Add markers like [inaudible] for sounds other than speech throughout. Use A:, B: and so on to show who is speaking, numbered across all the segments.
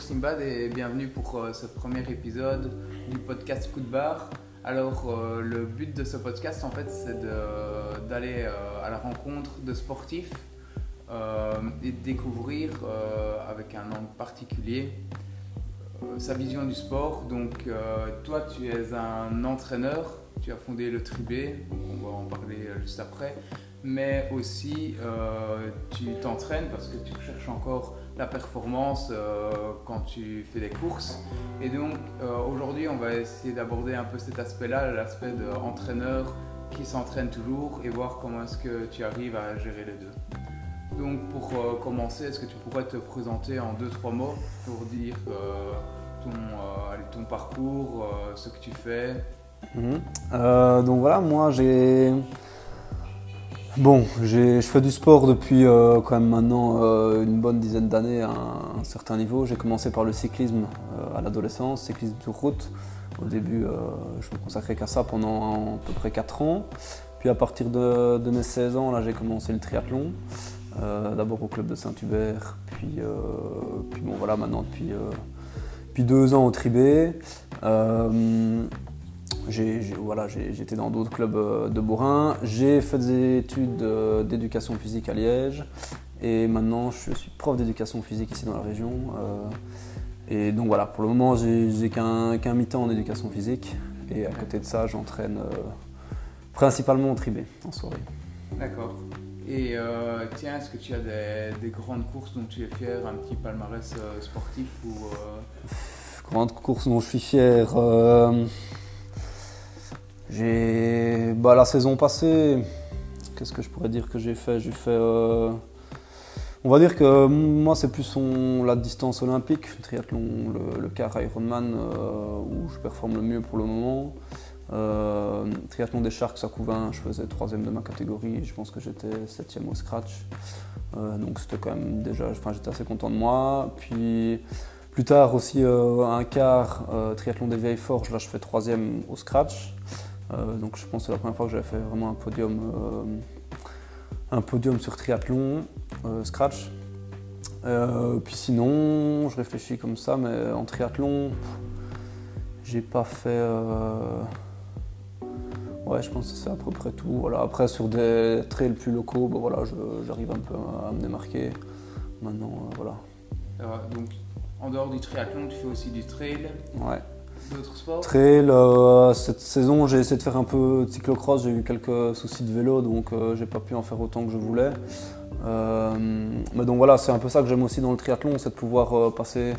A: Simbad et bienvenue pour euh, ce premier épisode du podcast Coup de barre. Alors euh, le but de ce podcast en fait c'est de- d'aller euh, à la rencontre de sportifs euh, et de découvrir euh, avec un angle particulier euh, sa vision du sport. Donc euh, toi tu es un entraîneur, tu as fondé le Tribé, on va en parler euh, juste après, mais aussi euh, tu t'entraînes parce que tu recherches encore la performance euh, quand tu fais des courses. Et donc euh, aujourd'hui, on va essayer d'aborder un peu cet aspect-là, l'aspect d'entraîneur qui s'entraîne toujours et voir comment est-ce que tu arrives à gérer les deux. Donc pour euh, commencer, est-ce que tu pourrais te présenter en deux trois mots pour dire ton, ton parcours, ce que tu fais?
B: Mhm. Donc voilà, moi j'ai. Bon, je fais du sport depuis euh, quand même maintenant euh, une bonne dizaine d'années à un, certain niveau. J'ai commencé par le cyclisme euh, à l'adolescence, cyclisme sur route. Au début, je me consacrais qu'à ça pendant à peu près 4 ans. Puis à partir de, de mes 16 ans, là, j'ai commencé le triathlon. D'abord au club de Saint-Hubert, puis, puis bon voilà, maintenant depuis, depuis deux ans au Tribé. J'ai- j'ai- voilà, j'ai- j'étais dans d'autres clubs euh, de Bourrin. J'ai fait des études euh, d'éducation physique à Liège. Et maintenant, je suis prof d'éducation physique ici dans la région. euh, et donc voilà, pour le moment, j'ai qu'un qu'un mi-temps en éducation physique. Et à côté de ça, j'entraîne principalement au tribé en soirée.
A: D'accord. Et euh, tiens, est-ce que tu as des, des grandes courses dont tu es fier, un petit palmarès euh, sportif ou euh,
B: Grande course dont je suis fier. Euh, j'ai bah, la saison passée. Qu'est-ce que je pourrais dire que j'ai fait? J'ai fait. euh, on va dire que moi c'est plus la distance olympique, le triathlon, le, le Ironman euh, où je performe le mieux pour le moment. Euh, triathlon des Sharks à Couvin, je faisais troisième de ma catégorie, je pense que j'étais septième au scratch. Euh, donc c'était quand même déjà, enfin j'étais assez content de moi. Puis plus tard aussi euh, un quart euh, triathlon des vieilles forges, là je fais troisième au scratch. Euh, donc je pense que c'est la première fois que j'avais fait vraiment un podium, euh, un podium sur triathlon euh, scratch. Puis sinon, je réfléchis comme ça, mais en triathlon, j'ai pas fait. Ouais, je pense que c'est à peu près tout. Voilà. Après, sur des trails plus locaux, bah, voilà, j'arrive un peu à me démarquer. Maintenant, euh, voilà.
A: euh, donc en dehors du triathlon, tu fais aussi du trail,
B: Ouais.
A: D'autres sports
B: Trail, euh, cette saison j'ai essayé de faire un peu de cyclocross, j'ai eu quelques soucis de vélo donc euh, j'ai pas pu en faire autant que je voulais. Euh, mais donc voilà, c'est un peu ça que j'aime aussi dans le triathlon, c'est de pouvoir passer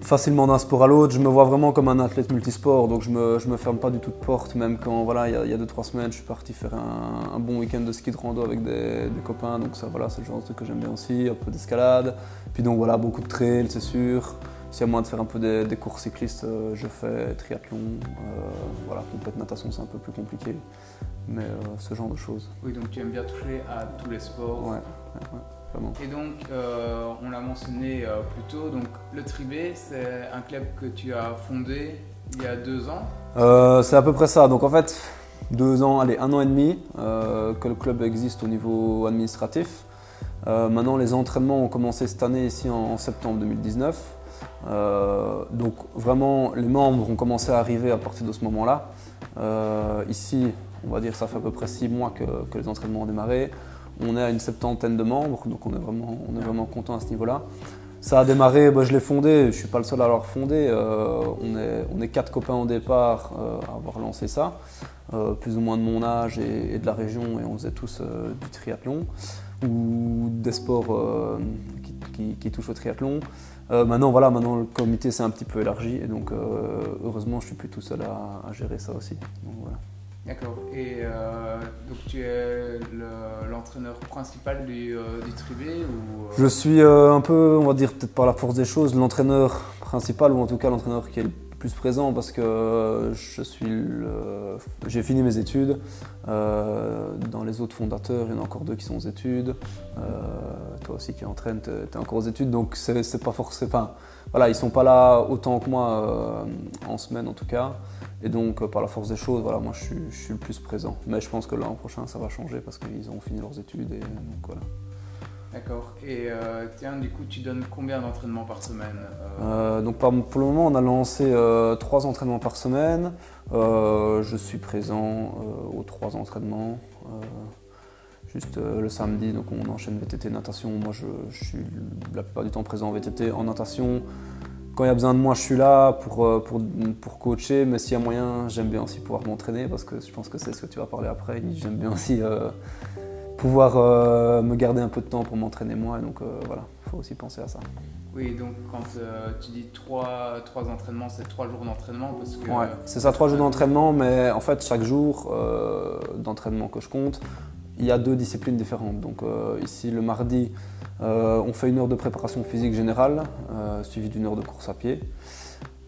B: facilement d'un sport à l'autre. Je me vois vraiment comme un athlète multisport, donc je me, je me ferme pas du tout de porte, même quand voilà, il y a- il y a 2-3 semaines je suis parti faire un, bon week-end de ski de rando avec des, des copains, donc ça voilà, c'est le genre de truc que j'aime bien aussi, un peu d'escalade. Puis donc voilà, beaucoup de trail, c'est sûr. S'il y a moyen de faire un peu des, des courses cyclistes, euh, je fais triathlon. euh, voilà, complète natation, c'est un peu plus compliqué. Mais euh, ce genre de choses.
A: Oui, donc tu aimes bien toucher à tous les sports.
B: Ouais, ouais, ouais, vraiment.
A: Et donc, on l'a mentionné plus tôt, donc le Tribé, c'est un club que tu as fondé il y a deux ans?
B: C'est à peu près ça. Donc en fait, deux ans, allez, un an et demi euh, que le club existe au niveau administratif. Euh, maintenant, les entraînements ont commencé cette année ici en, en septembre 2019. Euh, donc vraiment, les membres ont commencé à arriver à partir de ce moment-là. Euh, ici, on va dire, ça fait à peu près six mois que, les entraînements ont démarré. On est à une septantaine de membres, donc on est vraiment, content à ce niveau-là. Ça a démarré, bah, je l'ai fondé, je ne suis pas le seul à l'avoir fondé. euh, on, est, quatre copains au départ à avoir lancé ça, plus ou moins de mon âge et, de la région, et on faisait tous du triathlon ou des sports qui- qui touchent au triathlon. Euh, maintenant, voilà, maintenant le comité s'est un petit peu élargi, et donc euh, heureusement, je suis plus tout seul à, à gérer ça aussi. Donc, voilà.
A: D'accord. Et euh, donc tu es le- l'entraîneur principal du, du Tribé ou,
B: Je suis un peu, on va dire peut-être par la force des choses, l'entraîneur principal ou en tout cas l'entraîneur qui est le plus présent parce que je suis, j'ai fini mes études. Euh, dans les autres fondateurs, il y en a encore deux qui sont aux études. Euh, toi aussi qui entraînes, tu es encore aux études, donc c'est pas forcément. Voilà, ils sont pas là autant que moi euh, en semaine en tout cas. Et donc, par la force des choses, voilà, moi je suis, je suis le plus présent. Mais je pense que l'an prochain, ça va changer parce qu'ils ont fini leurs études et donc voilà.
A: D'accord. Et euh, tiens, du coup, tu donnes combien d'entraînements par semaine
B: euh Donc pour le moment, on a lancé trois entraînements par semaine. je suis présent aux trois entraînements. Juste le samedi, donc on enchaîne VTT natation. Moi, je, je, suis la plupart du temps présent en VTT, en natation. Quand il y a besoin de moi, je suis là pour, pour, pour coacher, mais s'il y a moyen, j'aime bien aussi pouvoir m'entraîner parce que je pense que c'est ce que tu vas parler après. J'aime bien aussi pouvoir euh, me garder un peu de temps pour m'entraîner moi. Donc euh, voilà, il faut aussi penser à ça.
A: Oui, donc quand euh, tu dis trois, trois entraînements, c'est trois jours d'entraînement parce que...
B: Ouais, c'est ça, trois jours d'entraînement, mais en fait, chaque jour d'entraînement que je compte, il y a deux disciplines différentes. Donc ici, le mardi, on fait une heure de préparation physique générale, suivie d'une heure de course à pied.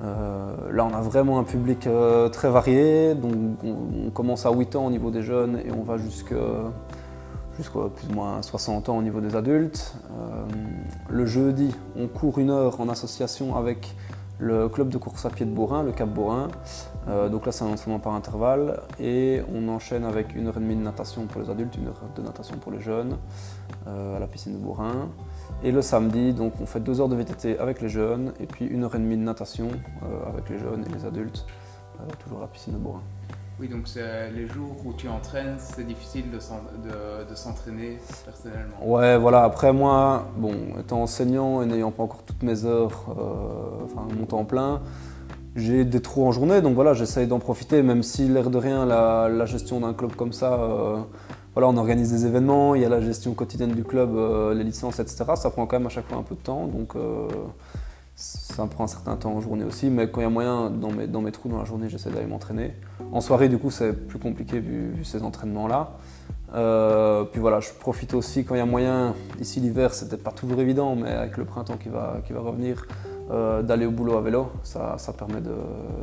B: là, on a vraiment un public très varié. Donc, on, on, commence à 8 ans au niveau des jeunes et on va jusqu'à jusqu'à plus ou moins 60 ans au niveau des adultes. Euh, le jeudi, on court une heure en association avec le club de course à pied de Bourrin, le Cap Bourrin. Euh, donc là, c'est un entraînement par intervalle. Et on enchaîne avec une heure et demie de natation pour les adultes, une heure de natation pour les jeunes euh, à la piscine de Bourrin. Et le samedi, donc on fait deux heures de VTT avec les jeunes et puis une heure et demie de natation avec les jeunes et les adultes, toujours à la piscine de Bourrin.
A: Oui, donc les jours où tu entraînes, c'est difficile de, s'entraîner personnellement.
B: Ouais, voilà. Après, moi, bon, étant enseignant et n'ayant pas encore toutes mes heures, euh, enfin mon temps plein, j'ai des trous en journée, donc voilà, j'essaye d'en profiter, même si l'air de rien, la, gestion d'un club comme ça, euh, voilà, on organise des événements, il y a la gestion quotidienne du club, euh, les licences, etc. Ça prend quand même à chaque fois un peu de temps, donc ça me prend un certain temps en journée aussi, mais quand il y a moyen, dans mes, dans mes trous dans la journée, j'essaie d'aller m'entraîner. En soirée, du coup, c'est plus compliqué vu, ces entraînements-là. Euh, puis voilà, je profite aussi quand il y a moyen. Ici, l'hiver, c'est peut-être pas toujours évident, mais avec le printemps qui va, qui va revenir, euh, d'aller au boulot à vélo, ça, ça permet de,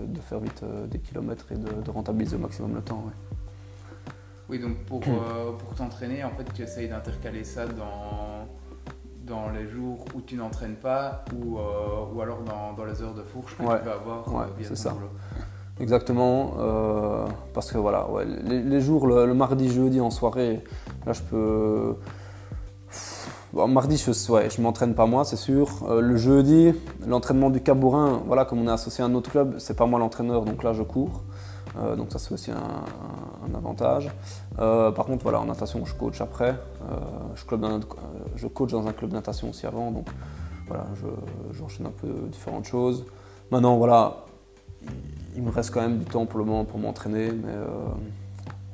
B: de, faire vite euh, des kilomètres et de, rentabiliser au maximum le temps.
A: Oui, donc pour, pour t'entraîner, en fait, tu essayes d'intercaler ça dans dans les jours où tu n'entraînes pas ou, euh, ou alors dans, dans, les heures de fourche que tu peux avoir
B: ouais, euh, c'est ça. [laughs] Exactement, euh, parce que voilà, les, jours, le, mardi, jeudi en soirée, là je peux. mardi, je, ouais, je m'entraîne pas moi, c'est sûr. le jeudi, l'entraînement du Cabourin, voilà, comme on est associé à un autre club, c'est pas moi l'entraîneur, donc là je cours. Euh, donc ça c'est aussi un, avantage. Euh, par contre voilà en natation je coach après. Euh, je, je, coach dans un club de natation aussi avant donc voilà j'enchaîne un peu différentes choses. Maintenant voilà il, me reste quand même du temps pour le moment pour m'entraîner mais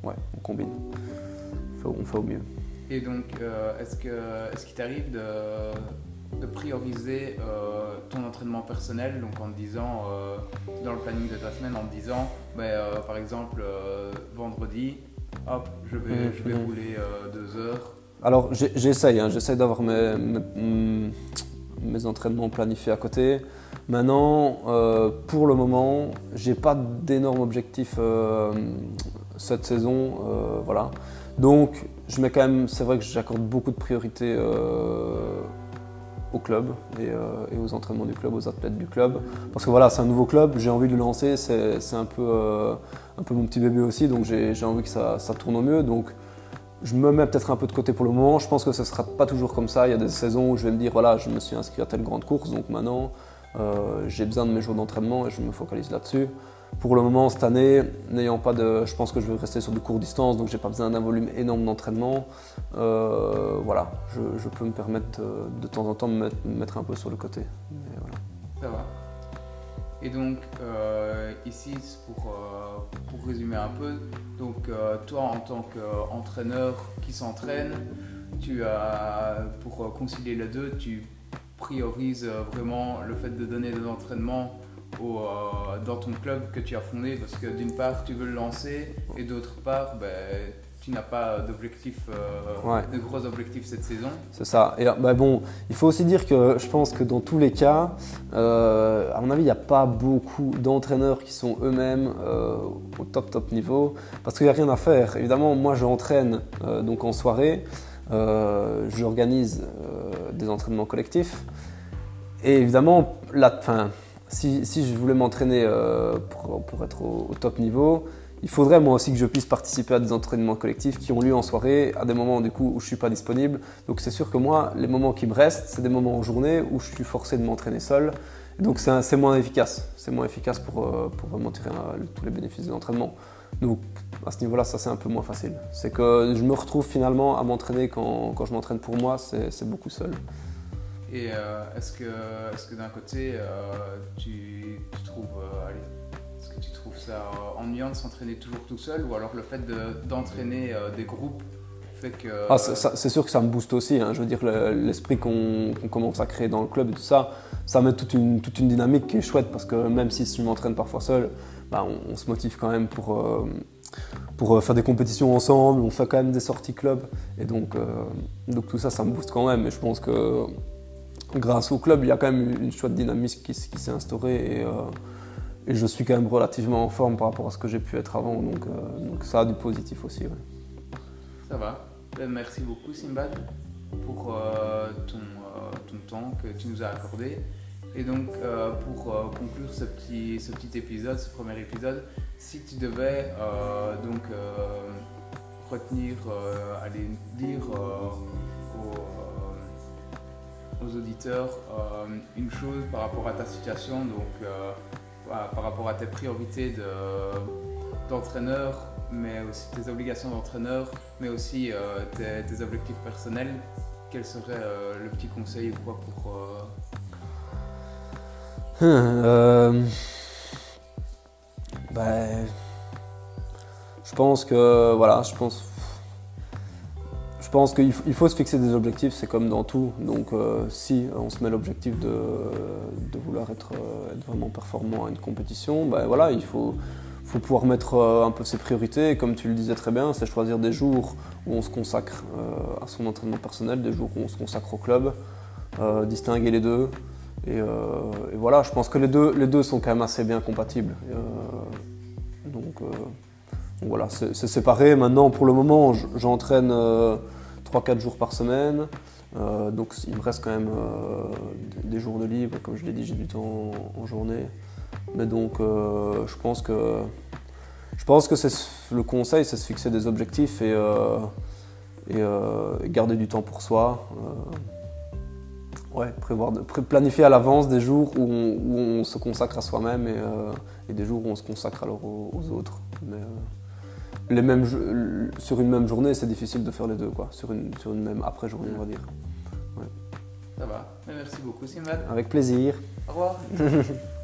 B: ouais on combine. On fait, au mieux.
A: Et donc est-ce qu'il est qu t'arrive de de prioriser euh, ton entraînement personnel, donc en te disant, euh, dans le planning de ta semaine, en te disant, euh, par exemple, vendredi, hop, je vais, mmh, je vais mmh. rouler deux heures.
B: Alors j'essaye, hein, j'essaye d'avoir mes, mes, entraînements planifiés à côté. Maintenant, pour le moment, j'ai pas d'énormes objectifs cette saison, voilà. Donc, je mets quand même, c'est vrai que j'accorde beaucoup de priorité au club euh, et, aux entraînements du club, aux athlètes du club. Parce que voilà, c'est un nouveau club, j'ai envie de le lancer, c'est un, peu, euh, un peu mon petit bébé aussi, donc j'ai envie que ça, ça, tourne au mieux. Donc je me mets peut-être un peu de côté pour le moment. Je pense que ce ne sera pas toujours comme ça. Il y a des saisons où je vais me dire, voilà, je me suis inscrit à telle grande course, donc maintenant euh, j'ai besoin de mes jours d'entraînement et je me focalise là-dessus. Pour le moment, cette année, n'ayant pas de. Je pense que je vais rester sur de courtes distances, donc j'ai pas besoin d'un volume énorme d'entraînement. Euh, voilà, je, peux me permettre de, temps en temps de me mettre, un peu sur le côté.
A: Ça va. Et donc, euh, ici, pour, euh, pour, résumer un peu, donc toi en tant qu'entraîneur qui s'entraîne, tu as, pour concilier les deux, tu priorises vraiment le fait de donner des euh, dans ton club que tu as fondé Parce que d'une part, tu veux le lancer et d'autre part, ben, tu n'as pas d'objectif, euh, de gros objectifs cette saison.
B: C'est ça. Et bah bon, il faut aussi dire que je pense que dans tous les cas, euh, à mon avis, il n'y a pas beaucoup d'entraîneurs qui sont eux-mêmes au top top niveau parce qu'il n'y a rien à faire. Évidemment, moi j'entraîne donc en soirée, j'organise des entraînements collectifs et évidemment, la, fin, si, je voulais m'entraîner euh, pour, être au, top niveau, il faudrait moi aussi que je puisse participer à des entraînements collectifs qui ont lieu en soirée, à des moments du coup où je suis pas disponible. Donc c'est sûr que moi, les moments qui me restent, c'est des moments en journée où je suis forcé de m'entraîner seul. donc c'est moins efficace. C'est moins efficace pour, euh, vraiment tirer tous les bénéfices de l'entraînement. Donc à ce niveau-là, ça c'est un peu moins facile. C'est que je me retrouve finalement à m'entraîner quand, je m'entraîne pour moi, c'est beaucoup seul.
A: Et euh, est-ce que, est que d'un côté, euh, tu, trouves, est-ce que tu trouves ça ennuyant de s'entraîner toujours tout seul ou alors le fait d'entraîner des groupes fait que...
B: Ah, c'est sûr que ça me booste aussi. Hein. Je veux dire, l'esprit qu'on commence à créer dans le club et tout ça, ça met toute une, dynamique qui est chouette parce que même si je m'entraîne parfois seul, bah, on, se motive quand même pour, euh, pour euh, faire des compétitions ensemble, on fait quand même des sorties club. Et donc, euh, donc tout ça, ça me booste quand même. Et je pense que grâce au club, il y a quand même une chouette dynamique qui, s'est instaurée. Et, et, je suis quand même relativement en forme par rapport à ce que j'ai pu être avant. Donc, donc ça a du positif aussi.
A: Ça va. Merci beaucoup, Simbad, pour ton, ton temps que tu nous as accordé. Et donc, euh, pour euh, conclure ce petit, ce petit épisode, ce premier épisode, si tu devais euh, donc retenir, aller dire aux, aux, auditeurs une chose par rapport à ta situation, donc par rapport à tes priorités d'entraîneur, mais aussi tes obligations d'entraîneur, mais aussi tes, tes, objectifs personnels, quel serait le petit conseil ou quoi pour
B: euh, ben, je pense que voilà, je pense, je pense qu'il faut, se fixer des objectifs, c'est comme dans tout. Donc euh, si on se met l'objectif de, vouloir être, être, vraiment performant à une compétition, ben voilà, il faut, pouvoir mettre euh, un peu ses priorités. comme tu le disais très bien, c'est choisir des jours où on se consacre à son entraînement personnel, des jours où on se consacre au club, distinguer les deux. Euh, et, voilà, je pense que les deux, les deux sont quand même assez bien compatibles. Euh, donc, euh, voilà, c'est séparé. Maintenant, pour le moment, j'entraîne 3-4 jours par semaine. donc il me reste quand même des jours de libre, comme je l'ai dit, j'ai du temps en, journée. Mais donc je pense que je pense que le conseil, c'est se fixer des objectifs et, et, garder du temps pour soi. Ouais, prévoir, planifier à l'avance des jours où on, se consacre à soi-même et, euh, des jours où on se consacre alors aux, autres. Euh, les mêmes, sur une même journée, c'est difficile de faire les deux, quoi. Sur une, sur une même après-journée, on va dire.
A: Ça va. Merci beaucoup, Simad.
B: Avec plaisir.
A: Au revoir. [laughs]